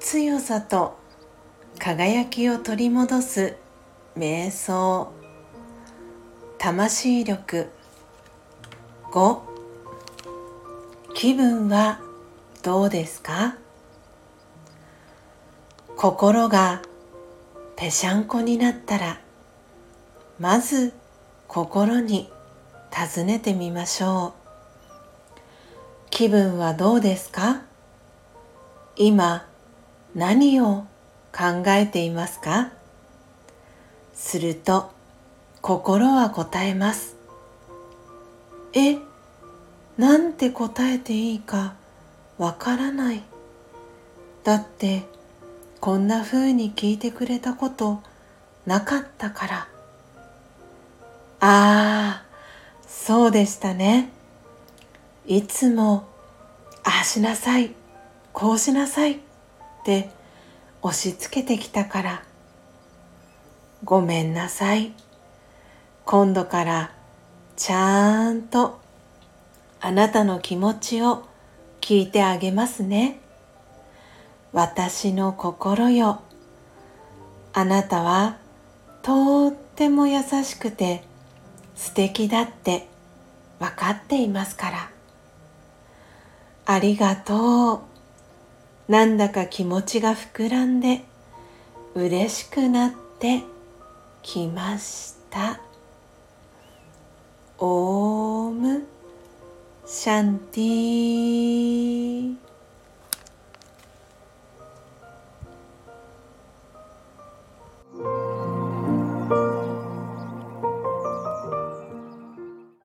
強さと輝きを取り戻す瞑想。魂力。5気分はどうですか？心がぺしゃんこになったらまず心に尋ねてみましょう。気分はどうですか？今何を考えていますか？すると心は答えます。えなんて答えていいかわからない。だってこんな風に聞いてくれたことなかったから。ああそうでしたね。いつもああしなさいこうしなさいって押し付けてきたからごめんなさい今度からちゃんとあなたの気持ちを聞いてあげますね。私の心よ。あなたはとっても優しくて素敵だって分かっていますから。ありがとう。なんだか気持ちが膨らんで嬉しくなってきました。オームシャンティー。